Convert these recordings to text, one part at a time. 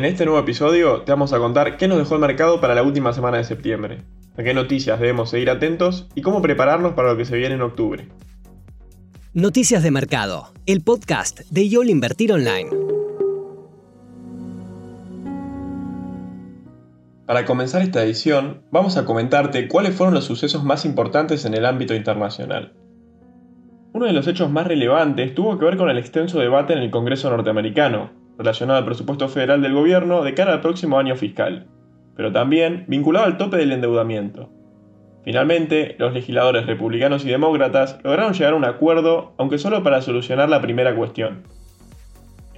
En este nuevo episodio te vamos a contar qué nos dejó el mercado para la última semana de septiembre, a qué noticias debemos seguir atentos y cómo prepararnos para lo que se viene en octubre. Noticias de Mercado, el podcast de YOL Invertir Online. Para comenzar esta edición, vamos a comentarte cuáles fueron los sucesos más importantes en el ámbito internacional. Uno de los hechos más relevantes tuvo que ver con el extenso debate en el Congreso norteamericano, relacionado al presupuesto federal del gobierno de cara al próximo año fiscal, pero también vinculado al tope del endeudamiento. Finalmente, los legisladores republicanos y demócratas lograron llegar a un acuerdo, aunque solo para solucionar la primera cuestión,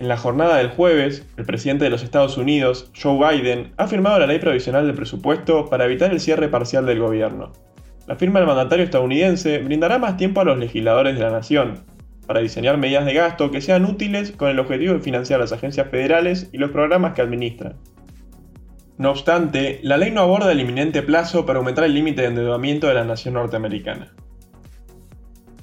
en la jornada del jueves, el presidente de los Estados Unidos, Joe Biden, ha firmado la ley provisional del presupuesto para evitar el cierre parcial del gobierno. La firma del mandatario estadounidense brindará más tiempo a los legisladores de la nación, para diseñar medidas de gasto que sean útiles con el objetivo de financiar las agencias federales y los programas que administran. No obstante, la ley no aborda el inminente plazo para aumentar el límite de endeudamiento de la nación norteamericana.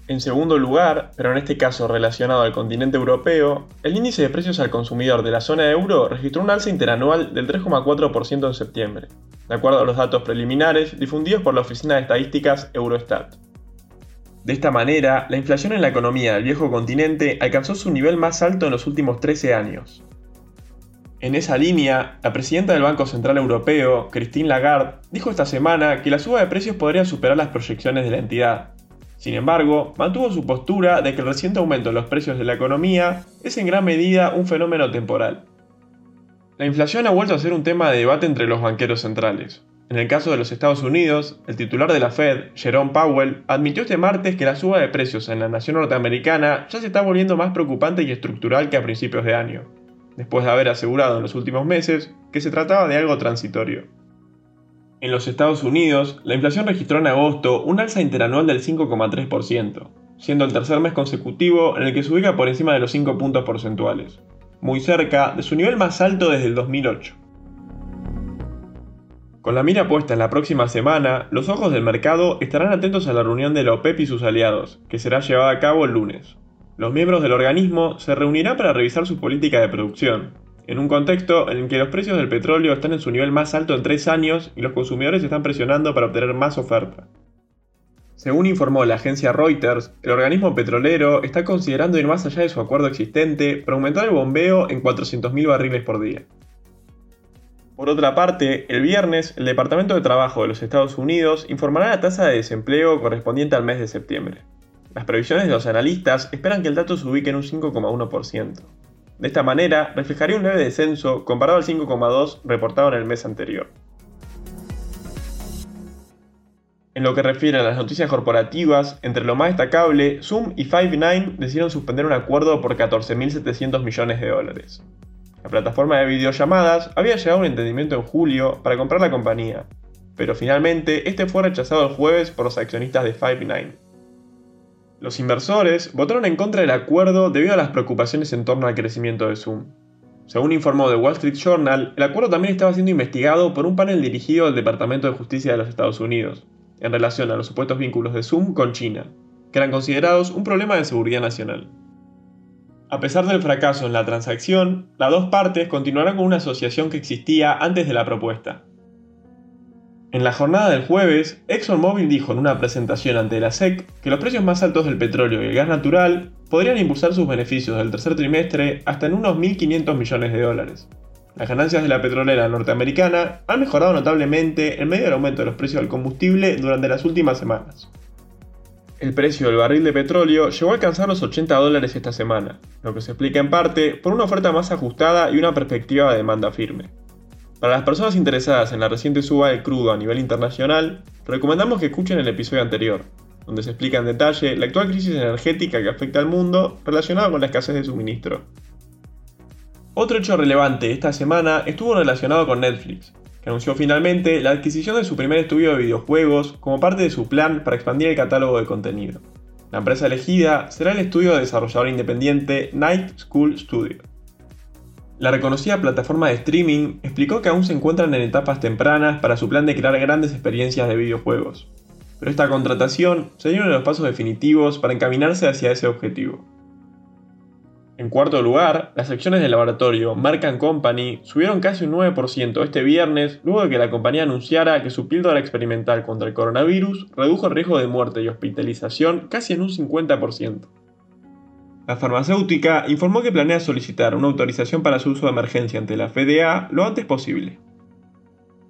En segundo lugar, pero en este caso relacionado al continente europeo, el índice de precios al consumidor de la zona euro registró un alza interanual del 3,4% en septiembre, de acuerdo a los datos preliminares difundidos por la Oficina de Estadísticas Eurostat. De esta manera, la inflación en la economía del viejo continente alcanzó su nivel más alto en los últimos 13 años. En esa línea, la presidenta del Banco Central Europeo, Christine Lagarde, dijo esta semana que la suba de precios podría superar las proyecciones de la entidad, sin embargo, mantuvo su postura de que el reciente aumento de los precios de la economía es en gran medida un fenómeno temporal. La inflación ha vuelto a ser un tema de debate entre los banqueros centrales. En el caso de los Estados Unidos, el titular de la Fed, Jerome Powell, admitió este martes que la suba de precios en la nación norteamericana ya se está volviendo más preocupante y estructural que a principios de año, después de haber asegurado en los últimos meses que se trataba de algo transitorio. En los Estados Unidos, la inflación registró en agosto un alza interanual del 5,3%, siendo el tercer mes consecutivo en el que se ubica por encima de los 5 puntos porcentuales, muy cerca de su nivel más alto desde el 2008. Con la mira puesta en la próxima semana, los ojos del mercado estarán atentos a la reunión de la OPEP y sus aliados, que será llevada a cabo el lunes. Los miembros del organismo se reunirán para revisar su política de producción, en un contexto en el que los precios del petróleo están en su nivel más alto en tres años y los consumidores están presionando para obtener más oferta. Según informó la agencia Reuters, el organismo petrolero está considerando ir más allá de su acuerdo existente para aumentar el bombeo en 400.000 barriles por día. Por otra parte, el viernes, el Departamento de Trabajo de los Estados Unidos informará la tasa de desempleo correspondiente al mes de septiembre. Las previsiones de los analistas esperan que el dato se ubique en un 5,1%. De esta manera, reflejaría un leve descenso comparado al 5,2 reportado en el mes anterior. En lo que refiere a las noticias corporativas, entre lo más destacable, Zoom y Five9 decidieron suspender un acuerdo por 14.700 millones de dólares. La plataforma de videollamadas había llegado a un entendimiento en julio para comprar la compañía, pero finalmente este fue rechazado el jueves por los accionistas de Five9. Los inversores votaron en contra del acuerdo debido a las preocupaciones en torno al crecimiento de Zoom. Según informó The Wall Street Journal, el acuerdo también estaba siendo investigado por un panel dirigido al Departamento de Justicia de los Estados Unidos, en relación a los supuestos vínculos de Zoom con China, que eran considerados un problema de seguridad nacional. A pesar del fracaso en la transacción, las dos partes continuarán con una asociación que existía antes de la propuesta, en la jornada del jueves, ExxonMobil dijo en una presentación ante la SEC que los precios más altos del petróleo y el gas natural podrían impulsar sus beneficios del tercer trimestre hasta en unos 1.500 millones de dólares. Las ganancias de la petrolera norteamericana han mejorado notablemente en medio del aumento de los precios del combustible durante las últimas semanas. El precio del barril de petróleo llegó a alcanzar los 80 dólares esta semana, lo que se explica en parte por una oferta más ajustada y una perspectiva de demanda firme. Para las personas interesadas en la reciente suba del crudo a nivel internacional, recomendamos que escuchen el episodio anterior, donde se explica en detalle la actual crisis energética que afecta al mundo relacionada con la escasez de suministro. Otro hecho relevante esta semana estuvo relacionado con Netflix, que anunció finalmente la adquisición de su primer estudio de videojuegos como parte de su plan para expandir el catálogo de contenido. La empresa elegida será el estudio de desarrollador independiente Night School Studio. La reconocida plataforma de streaming explicó que aún se encuentran en etapas tempranas para su plan de crear grandes experiencias de videojuegos, pero esta contratación sería uno de los pasos definitivos para encaminarse hacia ese objetivo. En cuarto lugar, las acciones del laboratorio Merck Company subieron casi un 9% este viernes luego de que la compañía anunciara que su píldora experimental contra el coronavirus redujo el riesgo de muerte y hospitalización casi en un 50%. La farmacéutica informó que planea solicitar una autorización para su uso de emergencia ante la FDA lo antes posible.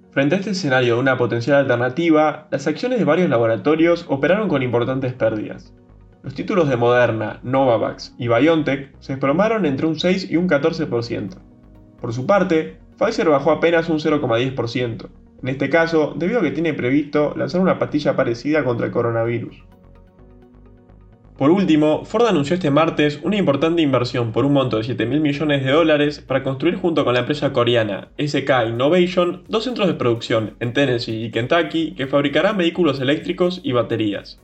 Frente a este escenario de una potencial alternativa, las acciones de varios laboratorios operaron con importantes pérdidas. Los títulos de Moderna, Novavax y BioNTech se desplomaron entre un 6 y un 14%. Por su parte, Pfizer bajó apenas un 0,10%, en este caso debido a que tiene previsto lanzar una pastilla parecida contra el coronavirus. Por último, Ford anunció este martes una importante inversión por un monto de 7 mil millones de dólares para construir junto con la empresa coreana SK Innovation dos centros de producción en Tennessee y Kentucky que fabricarán vehículos eléctricos y baterías.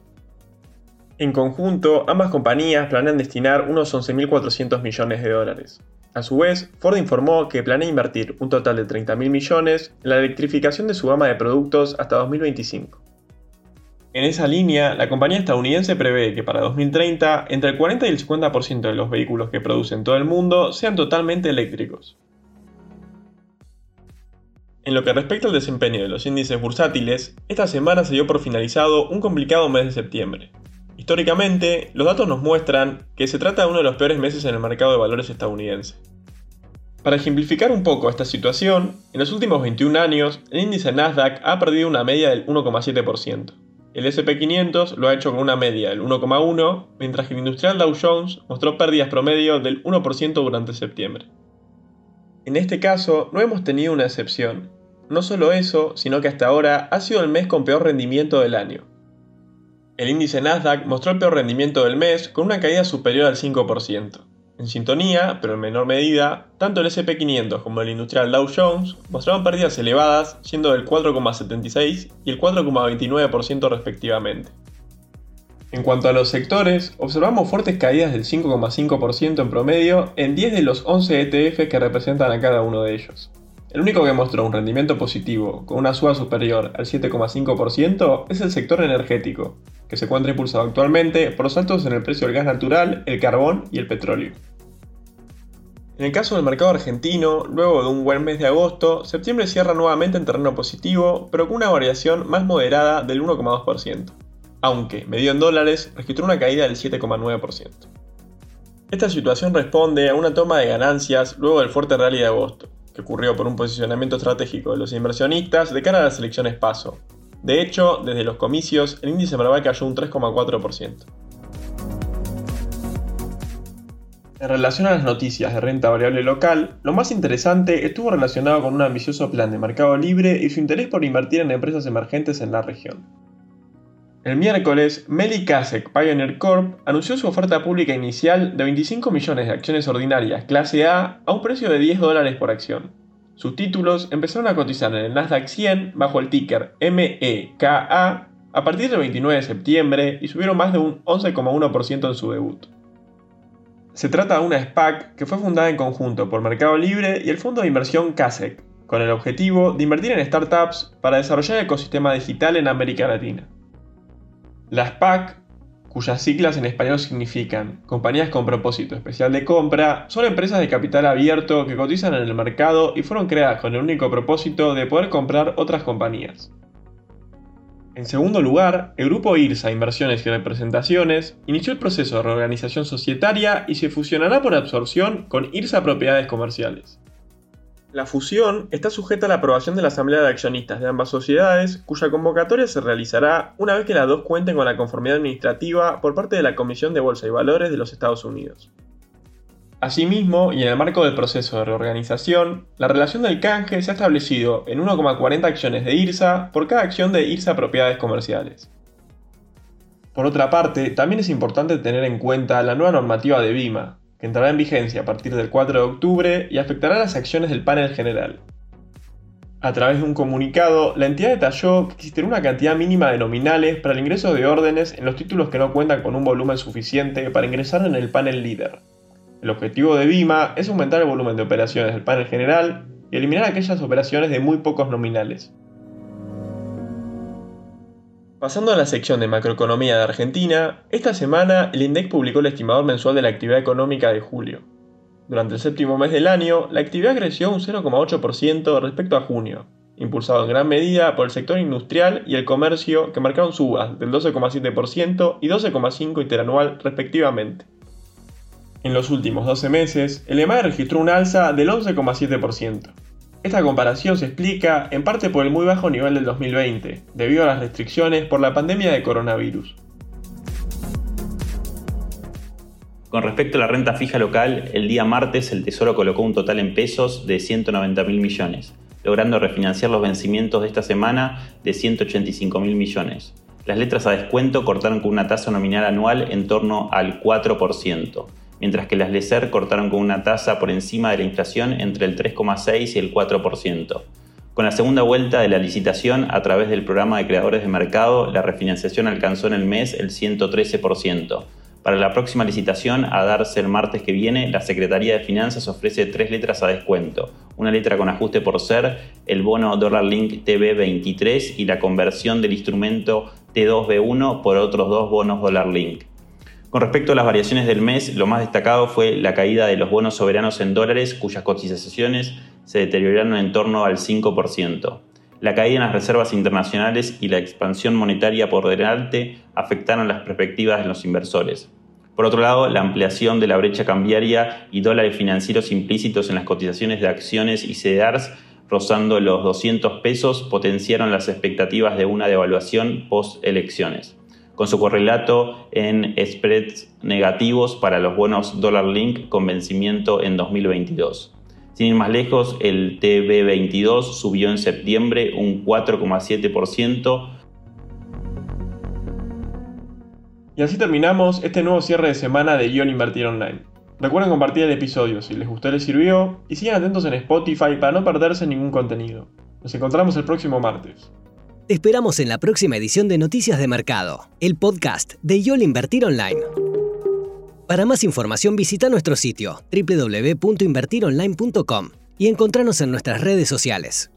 En conjunto, ambas compañías planean destinar unos 11.400 millones de dólares. A su vez, Ford informó que planea invertir un total de 30.000 millones en la electrificación de su gama de productos hasta 2025. En esa línea, la compañía estadounidense prevé que para 2030 entre el 40 y el 50% de los vehículos que produce en todo el mundo sean totalmente eléctricos. En lo que respecta al desempeño de los índices bursátiles, esta semana se dio por finalizado un complicado mes de septiembre, Históricamente, los datos nos muestran que se trata de uno de los peores meses en el mercado de valores estadounidense. Para ejemplificar un poco esta situación, en los últimos 21 años, el índice Nasdaq ha perdido una media del 1,7%. El SP500 lo ha hecho con una media del 1,1%, mientras que el industrial Dow Jones mostró pérdidas promedio del 1% durante septiembre. En este caso, no hemos tenido una excepción. No solo eso, sino que hasta ahora ha sido el mes con peor rendimiento del año, el índice Nasdaq mostró el peor rendimiento del mes con una caída superior al 5%. En sintonía, pero en menor medida, tanto el SP500 como el industrial Dow Jones mostraron pérdidas elevadas, siendo del 4,76 y el 4,29% respectivamente. En cuanto a los sectores, observamos fuertes caídas del 5,5% en promedio en 10 de los 11 ETF que representan a cada uno de ellos. El único que mostró un rendimiento positivo con una suba superior al 7,5% es el sector energético, que se encuentra impulsado actualmente por los altos en el precio del gas natural, el carbón y el petróleo. En el caso del mercado argentino, luego de un buen mes de agosto, septiembre cierra nuevamente en terreno positivo, pero con una variación más moderada del 1,2%, aunque, medido en dólares, registró una caída del 7,9%. Esta situación responde a una toma de ganancias luego del fuerte rally de agosto, que ocurrió por un posicionamiento estratégico de los inversionistas de cara a las elecciones PASO, de hecho, desde los comicios, el índice Merval cayó un 3,4%. En relación a las noticias de renta variable local, lo más interesante estuvo relacionado con un ambicioso plan de mercado libre y su interés por invertir en empresas emergentes en la región. El miércoles, Meli Kasek Pioneer Corp anunció su oferta pública inicial de 25 millones de acciones ordinarias clase A a un precio de 10 dólares por acción. Sus títulos empezaron a cotizar en el Nasdaq 100 bajo el ticker MEKA a partir del 29 de septiembre y subieron más de un 11,1% en su debut. Se trata de una SPAC que fue fundada en conjunto por Mercado Libre y el fondo de inversión CASEC, con el objetivo de invertir en startups para desarrollar el ecosistema digital en América Latina. La SPAC cuyas siglas en español significan compañías con propósito especial de compra, son empresas de capital abierto que cotizan en el mercado y fueron creadas con el único propósito de poder comprar otras compañías. En segundo lugar, el grupo IRSA Inversiones y Representaciones inició el proceso de reorganización societaria y se fusionará por absorción con IRSA Propiedades Comerciales. La fusión está sujeta a la aprobación de la Asamblea de Accionistas de ambas sociedades, cuya convocatoria se realizará una vez que las dos cuenten con la conformidad administrativa por parte de la Comisión de Bolsa y Valores de los Estados Unidos. Asimismo, y en el marco del proceso de reorganización, la relación del canje se ha establecido en 1,40 acciones de IRSA por cada acción de IRSA Propiedades Comerciales. Por otra parte, también es importante tener en cuenta la nueva normativa de BIMA, entrará en vigencia a partir del 4 de octubre y afectará las acciones del panel general. A través de un comunicado, la entidad detalló que existirá una cantidad mínima de nominales para el ingreso de órdenes en los títulos que no cuentan con un volumen suficiente para ingresar en el panel líder. El objetivo de BIMA es aumentar el volumen de operaciones del panel general y eliminar aquellas operaciones de muy pocos nominales. Pasando a la sección de macroeconomía de Argentina, esta semana el INDEC publicó el estimador mensual de la actividad económica de julio. Durante el séptimo mes del año, la actividad creció un 0,8% respecto a junio, impulsado en gran medida por el sector industrial y el comercio que marcaron subas del 12,7% y 12,5% interanual respectivamente. En los últimos 12 meses, el EMAE registró un alza del 11,7%. Esta comparación se explica en parte por el muy bajo nivel del 2020, debido a las restricciones por la pandemia de coronavirus. Con respecto a la renta fija local, el día martes el Tesoro colocó un total en pesos de 190 mil millones, logrando refinanciar los vencimientos de esta semana de 185 mil millones. Las letras a descuento cortaron con una tasa nominal anual en torno al 4%, mientras que las LECER cortaron con una tasa por encima de la inflación entre el 3,6 y el 4%. Con la segunda vuelta de la licitación a través del programa de creadores de mercado, la refinanciación alcanzó en el mes el 113%, para la próxima licitación, a darse el martes que viene, la Secretaría de Finanzas ofrece tres letras a descuento. Una letra con ajuste por ser, el bono Dollar Link TB23 y la conversión del instrumento T2B1 por otros dos bonos Dollar Link. Con respecto a las variaciones del mes, lo más destacado fue la caída de los bonos soberanos en dólares, cuyas cotizaciones se deterioraron en torno al 5%. La caída en las reservas internacionales y la expansión monetaria por delante afectaron las perspectivas de los inversores. Por otro lado, la ampliación de la brecha cambiaria y dólares financieros implícitos en las cotizaciones de acciones y CDRs rozando los 200 pesos potenciaron las expectativas de una devaluación post-elecciones, con su correlato en spreads negativos para los buenos Dollar Link con vencimiento en 2022. Sin ir más lejos, el TB22 subió en septiembre un 4,7%. Y así terminamos este nuevo cierre de semana de Guión Invertir Online. Recuerden compartir el episodio si les gustó y les sirvió y sigan atentos en Spotify para no perderse ningún contenido. Nos encontramos el próximo martes. Te esperamos en la próxima edición de Noticias de Mercado, el podcast de YOL Invertir Online. Para más información visita nuestro sitio www.invertironline.com y encontrarnos en nuestras redes sociales.